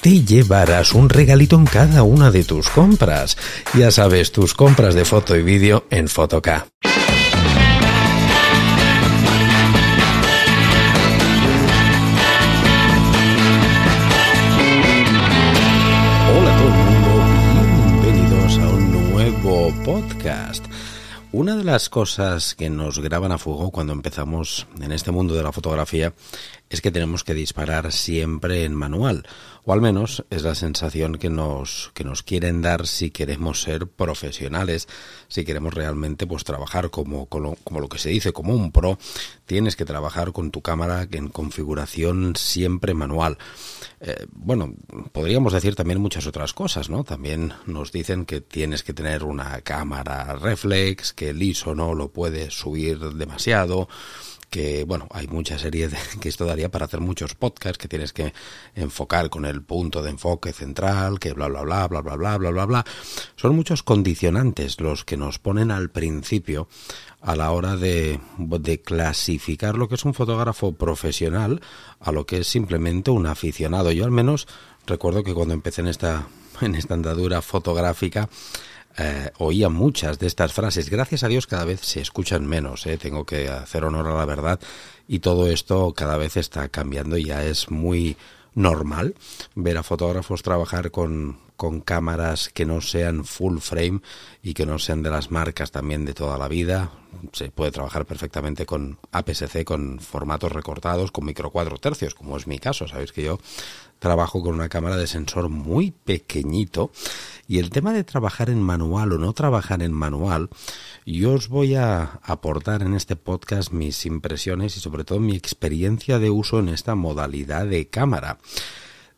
te llevarás un regalito en cada una de tus compras. Ya sabes, tus compras de foto y vídeo en Fotoca. Podcast. Una de las cosas que nos graban a fuego cuando empezamos en este mundo de la fotografía es que tenemos que disparar siempre en manual, o al menos es la sensación que nos, que nos quieren dar si queremos ser profesionales, si queremos realmente pues trabajar como, como, lo que se dice, como un pro, tienes que trabajar con tu cámara en configuración siempre manual. Eh, bueno, podríamos decir también muchas otras cosas, ¿no? También nos dicen que tienes que tener una cámara reflex, que el ISO no lo puedes subir demasiado, que bueno, hay mucha serie de, que esto daría para hacer muchos podcasts que tienes que enfocar con el punto de enfoque central, que bla bla bla bla bla bla bla bla bla. Son muchos condicionantes los que nos ponen al principio a la hora de, de clasificar lo que es un fotógrafo profesional a lo que es simplemente un aficionado. Yo al menos recuerdo que cuando empecé en esta en esta andadura fotográfica eh, oía muchas de estas frases. Gracias a Dios cada vez se escuchan menos, eh, tengo que hacer honor a la verdad y todo esto cada vez está cambiando y ya es muy normal ver a fotógrafos trabajar con, con cámaras que no sean full frame y que no sean de las marcas también de toda la vida. Se puede trabajar perfectamente con APS-C, con formatos recortados, con micro cuatro tercios, como es mi caso. Sabéis que yo trabajo con una cámara de sensor muy pequeñito y el tema de trabajar en manual o no trabajar en manual, yo os voy a aportar en este podcast mis impresiones y sobre todo mi experiencia de uso en esta modalidad de cámara.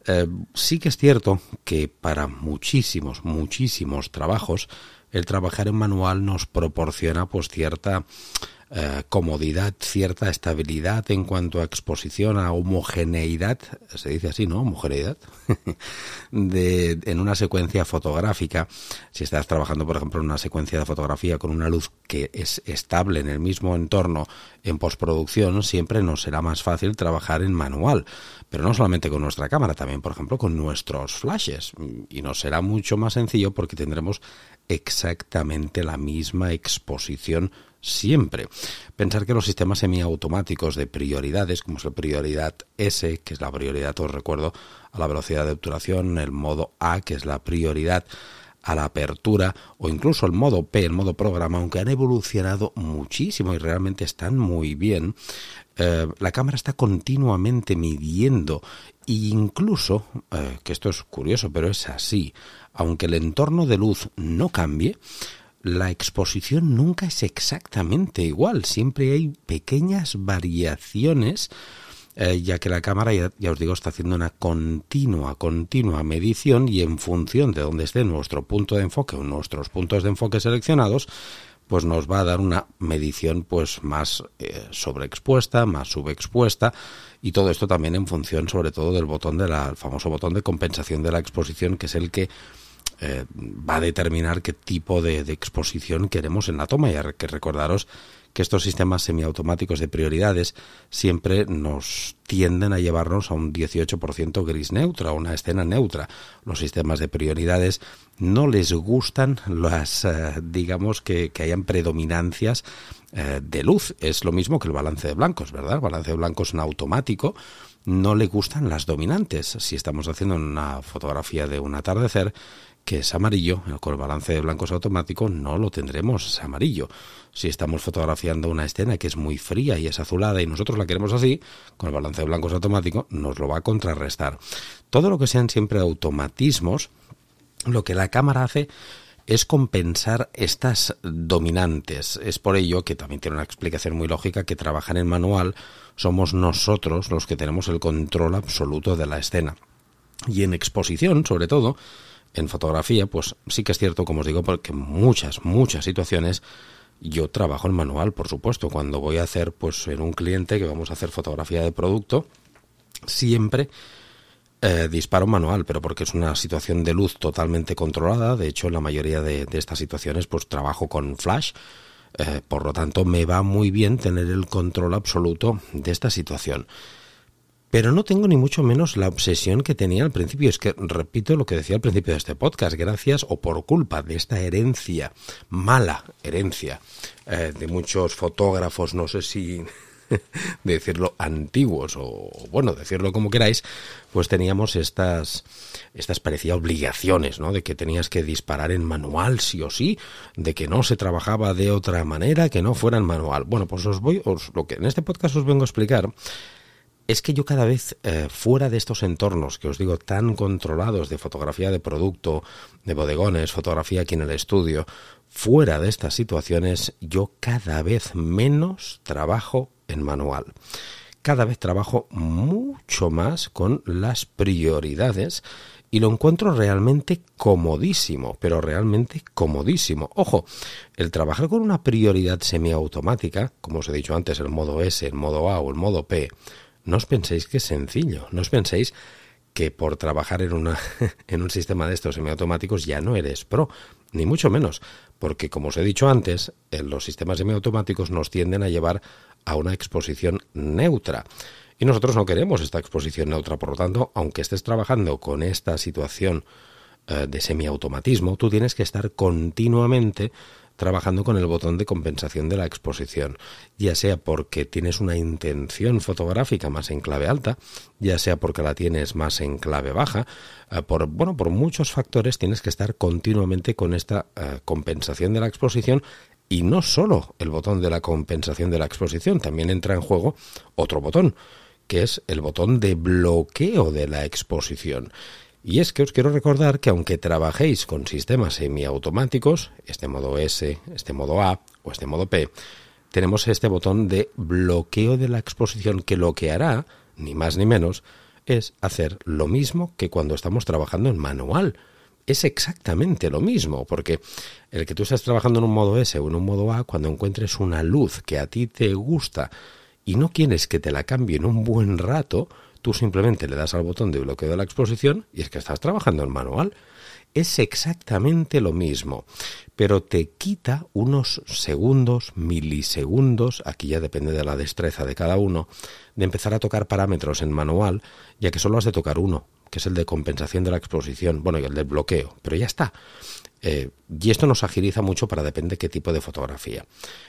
Eh, sí que es cierto que para muchísimos, muchísimos trabajos, el trabajar en manual nos proporciona pues cierta eh, comodidad, cierta estabilidad en cuanto a exposición, a homogeneidad, se dice así, ¿no? Homogeneidad, de, en una secuencia fotográfica. Si estás trabajando, por ejemplo, en una secuencia de fotografía con una luz que es estable en el mismo entorno en postproducción, siempre nos será más fácil trabajar en manual. Pero no solamente con nuestra cámara, también, por ejemplo, con nuestros flashes. Y nos será mucho más sencillo porque tendremos exactamente la misma exposición siempre. Pensar que los sistemas semiautomáticos de prioridades, como es la prioridad S, que es la prioridad, os recuerdo, a la velocidad de obturación, el modo A, que es la prioridad a la apertura, o incluso el modo P, el modo programa, aunque han evolucionado muchísimo y realmente están muy bien, eh, la cámara está continuamente midiendo e incluso, eh, que esto es curioso, pero es así, aunque el entorno de luz no cambie, la exposición nunca es exactamente igual, siempre hay pequeñas variaciones, eh, ya que la cámara, ya, os digo, está haciendo una continua, continua medición y en función de dónde esté nuestro punto de enfoque o nuestros puntos de enfoque seleccionados, pues nos va a dar una medición pues más eh, sobreexpuesta, más subexpuesta y todo esto también en función sobre todo del botón del famoso botón de compensación de la exposición que es el que eh, va a determinar qué tipo de, exposición queremos en la toma. Y hay que recordaros que estos sistemas semiautomáticos de prioridades siempre nos tienden a llevarnos a un 18% gris neutro, a una escena neutra. Los sistemas de prioridades no les gustan las, eh, digamos, que, que, hayan predominancias eh, de luz. Es lo mismo que el balance de blancos, ¿verdad? El balance de blancos en automático no le gustan las dominantes. Si estamos haciendo una fotografía de un atardecer, que es amarillo, con el balance de blancos automático no lo tendremos amarillo. Si estamos fotografiando una escena que es muy fría y es azulada y nosotros la queremos así, con el balance de blancos automático nos lo va a contrarrestar. Todo lo que sean siempre automatismos, lo que la cámara hace es compensar estas dominantes. Es por ello que también tiene una explicación muy lógica que trabajar en manual somos nosotros los que tenemos el control absoluto de la escena. Y en exposición, sobre todo, en fotografía, pues sí que es cierto, como os digo, porque muchas, muchas situaciones yo trabajo en manual, por supuesto. Cuando voy a hacer, pues en un cliente que vamos a hacer fotografía de producto, siempre eh, disparo manual, pero porque es una situación de luz totalmente controlada. De hecho, en la mayoría de, estas situaciones, pues trabajo con flash. Eh, por lo tanto, me va muy bien tener el control absoluto de esta situación. Pero no tengo ni mucho menos la obsesión que tenía al principio. Es que repito lo que decía al principio de este podcast. Gracias o por culpa de esta herencia, mala herencia, eh, de muchos fotógrafos, no sé si decirlo antiguos o bueno, decirlo como queráis, pues teníamos estas estas parecía obligaciones, ¿no? De que tenías que disparar en manual sí o sí, de que no se trabajaba de otra manera que no fuera en manual. Bueno, pues os voy lo que en este podcast os vengo a explicar es que yo cada vez eh, fuera de estos entornos que os digo tan controlados de fotografía de producto, de bodegones, fotografía aquí en el estudio, fuera de estas situaciones yo cada vez menos trabajo en manual. Cada vez trabajo mucho más con las prioridades y lo encuentro realmente comodísimo, pero realmente comodísimo. Ojo, el trabajar con una prioridad semiautomática, como os he dicho antes, el modo S, el modo A o el modo P, no os penséis que es sencillo, no os penséis que por trabajar en, una, en un sistema de estos semiautomáticos ya no eres pro, ni mucho menos, porque como os he dicho antes, en los sistemas semiautomáticos nos tienden a llevar a una exposición neutra. Y nosotros no queremos esta exposición neutra, por lo tanto, aunque estés trabajando con esta situación eh, de semiautomatismo, tú tienes que estar continuamente trabajando con el botón de compensación de la exposición, ya sea porque tienes una intención fotográfica más en clave alta, ya sea porque la tienes más en clave baja, eh, por bueno, por muchos factores tienes que estar continuamente con esta eh, compensación de la exposición y no solo el botón de la compensación de la exposición, también entra en juego otro botón, que es el botón de bloqueo de la exposición. Y es que os quiero recordar que aunque trabajéis con sistemas semiautomáticos, este modo S, este modo A o este modo P, tenemos este botón de bloqueo de la exposición que lo que hará, ni más ni menos, es hacer lo mismo que cuando estamos trabajando en manual. Es exactamente lo mismo, porque el que tú estás trabajando en un modo S o en un modo A, cuando encuentres una luz que a ti te gusta y no quieres que te la cambie en un buen rato, Tú simplemente le das al botón de bloqueo de la exposición y es que estás trabajando en manual. Es exactamente lo mismo, pero te quita unos segundos, milisegundos, aquí ya depende de la destreza de cada uno, de empezar a tocar parámetros en manual, ya que solo has de tocar uno, que es el de compensación de la exposición, bueno, y el del bloqueo, pero ya está. Eh, y esto nos agiliza mucho para depende qué tipo de fotografía.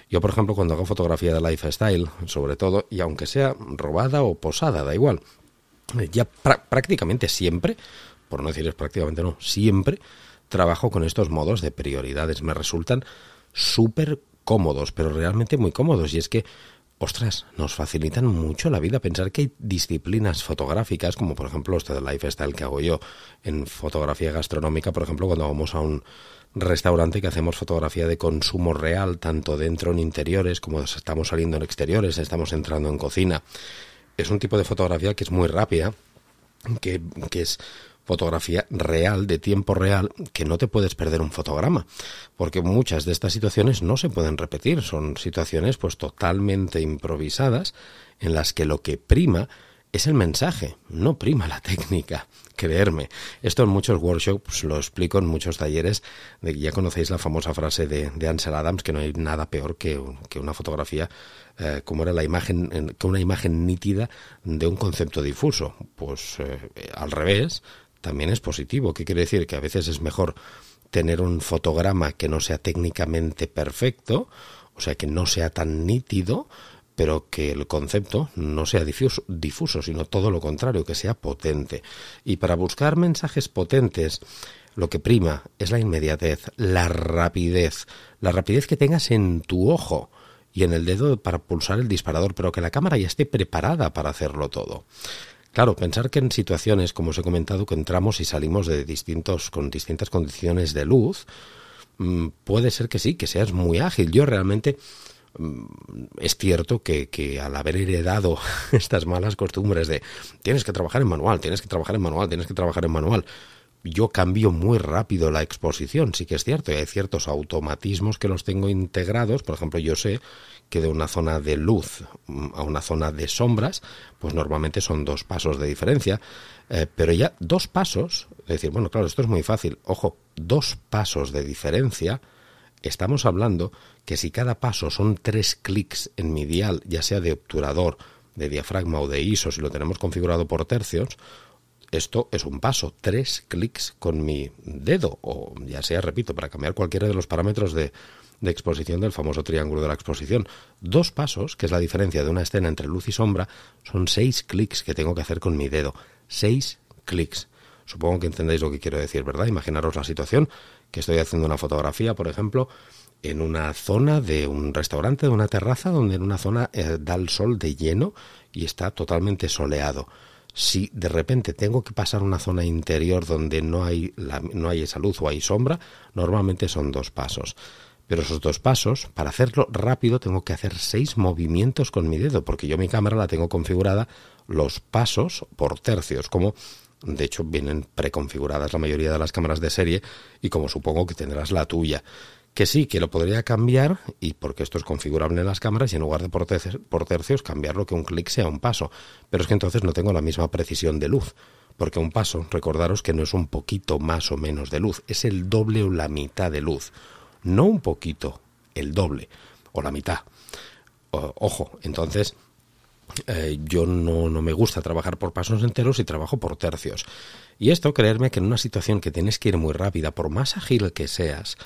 Yo, por ejemplo, cuando hago fotografía de lifestyle, sobre todo, y aunque sea robada o posada, da igual, ya prácticamente siempre, por no decirles prácticamente no, siempre trabajo con estos modos de prioridades. Me resultan súper cómodos, pero realmente muy cómodos. Y es que, ostras, nos facilitan mucho la vida. Pensar que hay disciplinas fotográficas, como por ejemplo este de lifestyle que hago yo en fotografía gastronómica, por ejemplo, cuando vamos a un restaurante que hacemos fotografía de consumo real, tanto dentro en interiores como estamos saliendo en exteriores, estamos entrando en cocina es un tipo de fotografía que es muy rápida, que, es fotografía real, de tiempo real, que no te puedes perder un fotograma, porque muchas de estas situaciones no se pueden repetir, son situaciones pues totalmente improvisadas en las que lo que prima es el mensaje, no prima la técnica. Creerme. Esto en muchos workshops lo explico en muchos talleres. Ya conocéis la famosa frase de, Ansel Adams que no hay nada peor que, que una fotografía eh, como era la imagen, que una imagen nítida de un concepto difuso. Pues eh, al revés, también es positivo. ¿Qué quiere decir? Que a veces es mejor tener un fotograma que no sea técnicamente perfecto, o sea, que no sea tan nítido, pero que el concepto no sea difuso, sino todo lo contrario, que sea potente. Y para buscar mensajes potentes, lo que prima es la inmediatez, la rapidez, la rapidez que tengas en tu ojo y en el dedo para pulsar el disparador, pero que la cámara ya esté preparada para hacerlo todo. Claro, pensar que en situaciones, como os he comentado, que entramos y salimos de distintos, con distintas condiciones de luz, mm, puede ser que sí, que seas muy ágil. Yo realmente es cierto que, que, al haber heredado estas malas costumbres de tienes que trabajar en manual, tienes que trabajar en manual, tienes que trabajar en manual, yo cambio muy rápido la exposición, sí que es cierto, y hay ciertos automatismos que los tengo integrados, por ejemplo, yo sé que de una zona de luz mm, a una zona de sombras, pues normalmente son dos pasos de diferencia, eh, pero ya dos pasos, es decir, bueno, claro, esto es muy fácil, ojo, dos pasos de diferencia, estamos hablando que si cada paso son tres clics en mi dial, ya sea de obturador, de diafragma o de ISO, si lo tenemos configurado por tercios, esto es un paso, tres clics con mi dedo, o ya sea, repito, para cambiar cualquiera de los parámetros de, exposición del famoso triángulo de la exposición. Dos pasos, que es la diferencia de una escena entre luz y sombra, son seis clics que tengo que hacer con mi dedo. Seis clics. Supongo que entendéis lo que quiero decir, ¿verdad? Imaginaros la situación que estoy haciendo una fotografía, por ejemplo, en una zona de un restaurante, de una terraza, donde en una zona eh, da el sol de lleno y está totalmente soleado. Si de repente tengo que pasar una zona interior donde no hay, no hay esa luz o hay sombra, normalmente son dos pasos. Pero esos dos pasos, para hacerlo rápido, tengo que hacer seis movimientos con mi dedo, porque yo mi cámara la tengo configurada los pasos por tercios, como de hecho, vienen preconfiguradas la mayoría de las cámaras de serie y como supongo que tendrás la tuya. Que sí, que lo podría cambiar, y porque esto es configurable en las cámaras, y en lugar de por tercios, cambiarlo que un clic sea un paso. Pero es que entonces no tengo la misma precisión de luz. Porque un paso, recordaros que no es un poquito más o menos de luz, es el doble o la mitad de luz. No un poquito, el doble o la mitad. ojo, entonces eh, yo no, no me gusta trabajar por pasos enteros y trabajo por tercios. Y esto, creerme que en una situación que tienes que ir muy rápida, por más ágil que seas,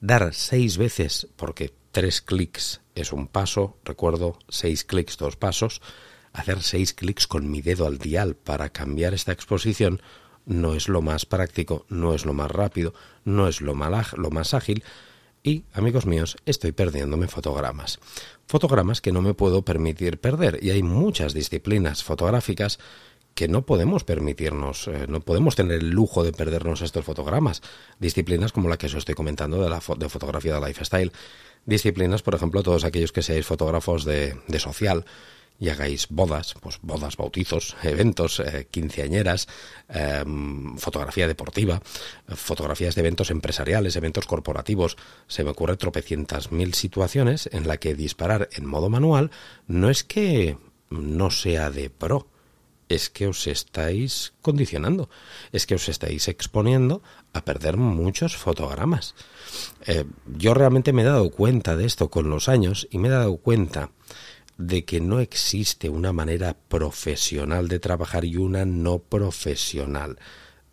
dar seis veces, porque tres clics es un paso, recuerdo, seis clics, dos pasos, hacer seis clics con mi dedo al dial para cambiar esta exposición no es lo más práctico, no es lo más rápido, no es lo, lo más ágil, y, amigos míos, estoy perdiéndome fotogramas. Fotogramas que no me puedo permitir perder. Y hay muchas disciplinas fotográficas que no podemos permitirnos, eh, no podemos tener el lujo de perdernos estos fotogramas. Disciplinas como la que os estoy comentando de la de fotografía de lifestyle. Disciplinas, por ejemplo, todos aquellos que seáis fotógrafos de, de social, y hagáis bodas, pues bodas, bautizos, eventos, eh, quinceañeras, em, fotografía deportiva, fotografías de eventos empresariales, eventos corporativos. Se me ocurre tropecientas mil situaciones en la que disparar en modo manual no es que no sea de pro, es que os estáis condicionando, es que os estáis exponiendo a perder muchos fotogramas. Eh, yo realmente me he dado cuenta de esto con los años y me he dado cuenta de que no existe una manera profesional de trabajar y una no profesional.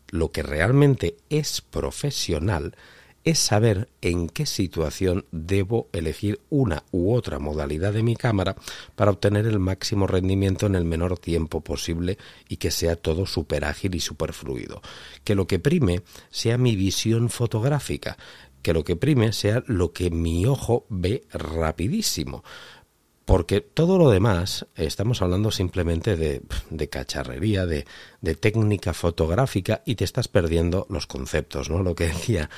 Lo que realmente es profesional es saber en qué situación debo elegir una u otra modalidad de mi cámara para obtener el máximo rendimiento en el menor tiempo posible y que sea todo súper ágil y súper fluido. Que lo que prime sea mi visión fotográfica, que lo que prime sea lo que mi ojo ve rapidísimo. Porque todo lo demás, estamos hablando simplemente de, cacharrería, de, de, técnica fotográfica y te estás perdiendo los conceptos, ¿no? Lo que decía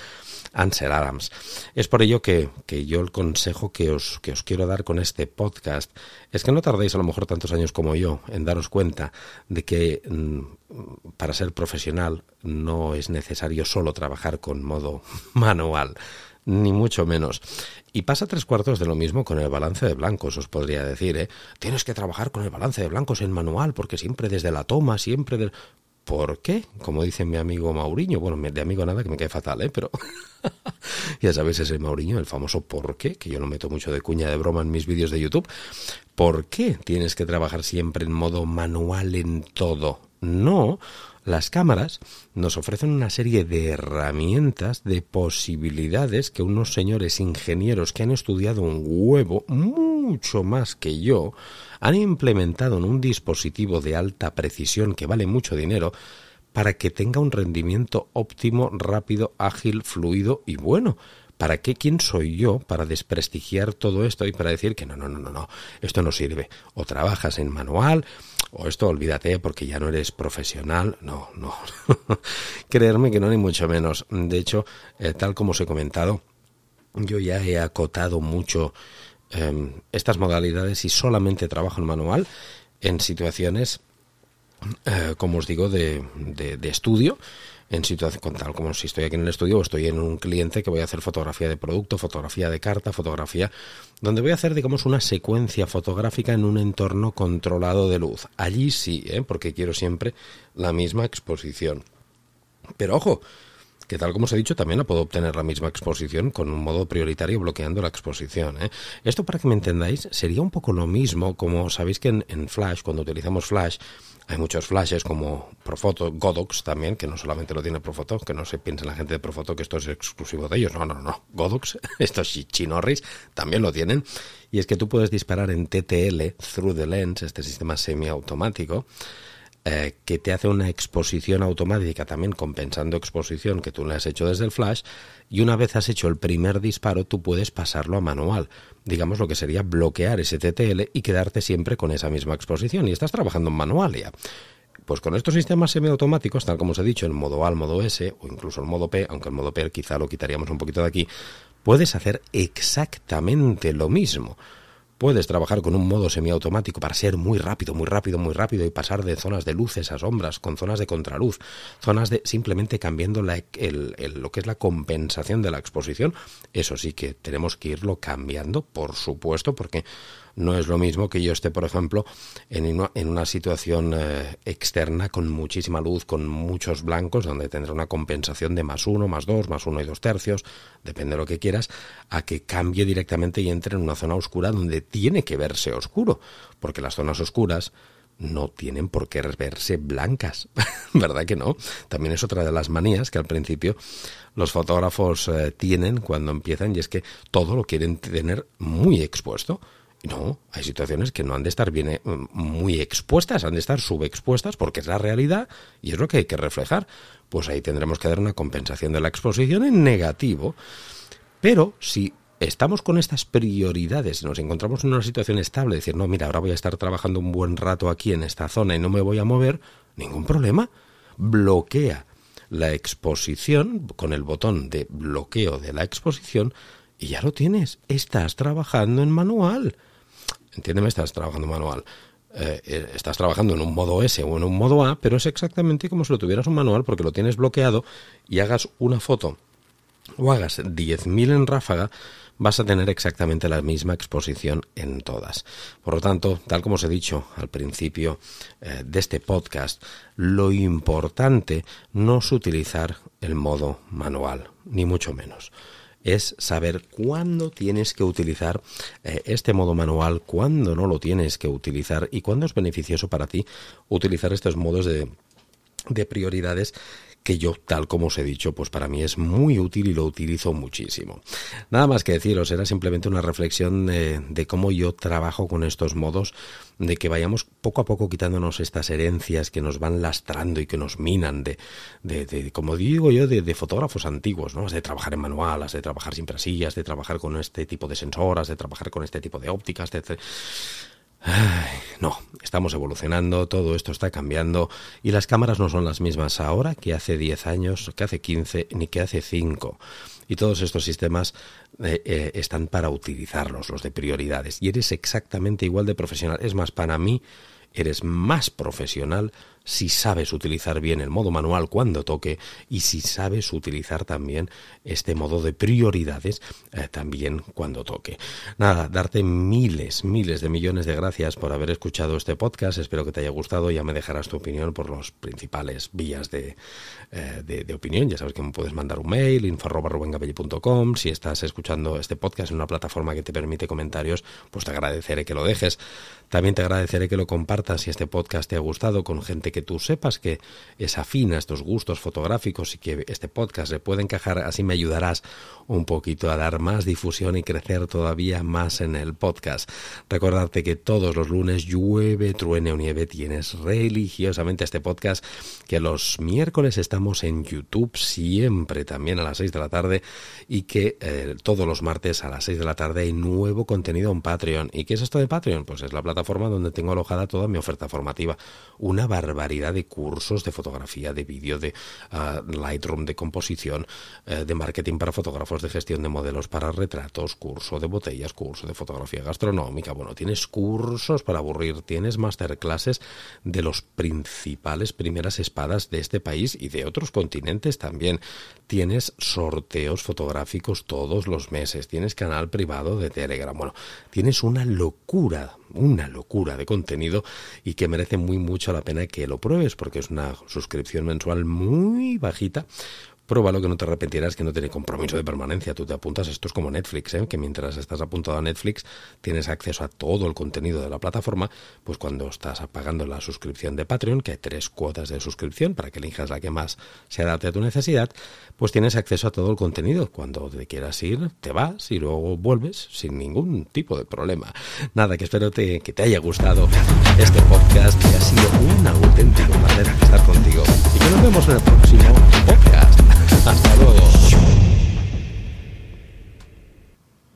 Ansel Adams. Es por ello que, que yo el consejo que os, que os quiero dar con este podcast es que no tardéis a lo mejor tantos años como yo en daros cuenta de que mm, para ser profesional no es necesario solo trabajar con modo manual ni mucho menos. Y pasa tres cuartos de lo mismo con el balance de blancos, os podría decir, ¿eh? Tienes que trabajar con el balance de blancos en manual, porque siempre desde la toma, siempre del... ¿Por qué? Como dice mi amigo Mauriño, bueno, de amigo nada que me cae fatal, ¿eh? Pero ya sabéis ese Mauriño, el famoso ¿por qué? Que yo lo meto mucho de cuña de broma en mis vídeos de YouTube. ¿Por qué tienes que trabajar siempre en modo manual en todo? No, las cámaras nos ofrecen una serie de herramientas, de posibilidades que unos señores ingenieros que han estudiado un huevo mucho más que yo han implementado en un dispositivo de alta precisión que vale mucho dinero para que tenga un rendimiento óptimo, rápido, ágil, fluido y bueno. ¿Para qué? ¿Quién soy yo para desprestigiar todo esto y para decir que no, no, no, no, no, esto no sirve? O trabajas en manual, o esto olvídate porque ya no eres profesional. No, no. Creerme que no, ni mucho menos. De hecho, eh, tal como os he comentado, yo ya he acotado mucho em, estas modalidades y solamente trabajo en manual en situaciones, eh, como os digo, de, de, de estudio en situación tal como si estoy aquí en el estudio o estoy en un cliente que voy a hacer fotografía de producto, fotografía de carta, fotografía, donde voy a hacer, digamos, una secuencia fotográfica en un entorno controlado de luz. Allí sí, ¿eh? porque quiero siempre la misma exposición. Pero ojo, que tal como os he dicho, también la puedo obtener la misma exposición con un modo prioritario bloqueando la exposición. ¿eh? Esto, para que me entendáis, sería un poco lo mismo como sabéis que en Flash, cuando utilizamos Flash, hay muchos flashes como Profoto, Godox también, que no solamente lo tiene Profoto, que no se piense la gente de Profoto que esto es exclusivo de ellos. No, no, no. Godox, estos chinorris, también lo tienen. Y es que tú puedes disparar en TTL, Through the Lens, este sistema semiautomático, eh, que te hace una exposición automática también compensando exposición que tú le has hecho desde el flash y una vez has hecho el primer disparo tú puedes pasarlo a manual digamos lo que sería bloquear ese TTL y quedarte siempre con esa misma exposición y estás trabajando en manual ya pues con estos sistemas semiautomáticos, tal como os he dicho, en modo A, el modo S o incluso el modo P, aunque el modo P quizá lo quitaríamos un poquito de aquí, puedes hacer exactamente lo mismo. Puedes trabajar con un modo semiautomático para ser muy rápido, muy rápido, muy rápido y pasar de zonas de luces a sombras, con zonas de contraluz, zonas de simplemente cambiando la, lo que es la compensación de la exposición. Eso sí que tenemos que irlo cambiando, por supuesto, porque no es lo mismo que yo esté, por ejemplo, en una, en una situación eh, externa con muchísima luz, con muchos blancos, donde tendrá una compensación de más uno, más dos, más uno y dos tercios, depende de lo que quieras, a que cambie directamente y entre en una zona oscura donde tiene que verse oscuro, porque las zonas oscuras no tienen por qué verse blancas, ¿verdad que no? También es otra de las manías que al principio los fotógrafos eh, tienen cuando empiezan y es que todo lo quieren tener muy expuesto. No, hay situaciones que no han de estar bien eh, muy expuestas, han de estar subexpuestas porque es la realidad y es lo que hay que reflejar. Pues ahí tendremos que dar una compensación de la exposición en negativo. Pero si estamos con estas prioridades, nos encontramos en una situación estable, decir, no, mira, ahora voy a estar trabajando un buen rato aquí en esta zona y no me voy a mover, ningún problema. Bloquea la exposición con el botón de bloqueo de la exposición y ya lo tienes. Estás trabajando en manual. Entiéndeme, estás trabajando manual. Eh, eh, estás trabajando en un modo S o en un modo A, pero es exactamente como si lo tuvieras un manual porque lo tienes bloqueado y hagas una foto o hagas 10.000 en ráfaga, vas a tener exactamente la misma exposición en todas. Por lo tanto, tal como os he dicho al principio eh, de este podcast, lo importante no es utilizar el modo manual, ni mucho menos es saber cuándo tienes que utilizar eh, este modo manual, cuándo no lo tienes que utilizar y cuándo es beneficioso para ti utilizar estos modos de, de prioridades que yo, tal como os he dicho, pues para mí es muy útil y lo utilizo muchísimo. Nada más que deciros, era simplemente una reflexión de, cómo yo trabajo con estos modos, de que vayamos poco a poco quitándonos estas herencias que nos van lastrando y que nos minan de, de, como digo yo, de, fotógrafos antiguos, ¿no? De trabajar en manualas, de trabajar sin prasillas, de trabajar con este tipo de sensoras, de trabajar con este tipo de ópticas, etc no, estamos evolucionando, todo esto está cambiando y las cámaras no son las mismas ahora que hace 10 años, que hace 15 ni que hace 5. Y todos estos sistemas eh, eh, están para utilizarlos, los de prioridades. Y eres exactamente igual de profesional. Es más, para mí eres más profesional si sabes utilizar bien el modo manual cuando toque y si sabes utilizar también este modo de prioridades eh, también cuando toque. Nada, darte miles, miles de millones de gracias por haber escuchado este podcast. Espero que te haya gustado. Ya me dejarás tu opinión por los principales vías de, eh, de, opinión. Ya sabes que me puedes mandar un mail, info.rubengabelli.com. Si estás escuchando este podcast en una plataforma que te permite comentarios, pues te agradeceré que lo dejes. También te agradeceré que lo compartas si este podcast te ha gustado con gente que tú sepas que es afín a estos gustos fotográficos y que este podcast le puede encajar. Así me ayudarás un poquito a dar más difusión y crecer todavía más en el podcast. Recordarte que todos los lunes llueve, truene o nieve, tienes religiosamente este podcast, que los miércoles estamos en YouTube siempre también a las 6 de la tarde y que eh, todos los martes a las 6 de la tarde hay nuevo contenido en Patreon. ¿Y qué es esto de Patreon? Pues es la plataforma donde tengo alojada toda mi oferta formativa. Una barbaridad de cursos de fotografía, de vídeo, de ah, Lightroom, de composición, eh, de marketing para fotógrafos, de gestión de modelos para retratos, curso de botellas, curso de fotografía gastronómica. Bueno, tienes cursos para aburrir, tienes masterclasses de los principales primeras espadas de este país y de otros continentes también. Tienes sorteos fotográficos todos los meses, tienes canal privado de Telegram. Bueno, tienes una locura, una locura de contenido y que merece muy mucho la pena que lo pruebes porque es una suscripción mensual muy bajita Pruébalo que no te arrepentirás, que no tiene compromiso de permanencia. Tú te apuntas, esto es como Netflix, ¿eh? que mientras estás apuntado a Netflix tienes acceso a todo el contenido de la plataforma, pues cuando estás pagando la suscripción de Patreon, que hay tres cuotas de suscripción para que elijas la que más se adapte a tu necesidad, pues tienes acceso a todo el contenido. Cuando te quieras ir, te vas y luego vuelves sin ningún tipo de problema. Nada, que espero que te haya gustado este podcast, que ha sido un auténtico placer estar contigo y que nos vemos en el próximo hasta luego.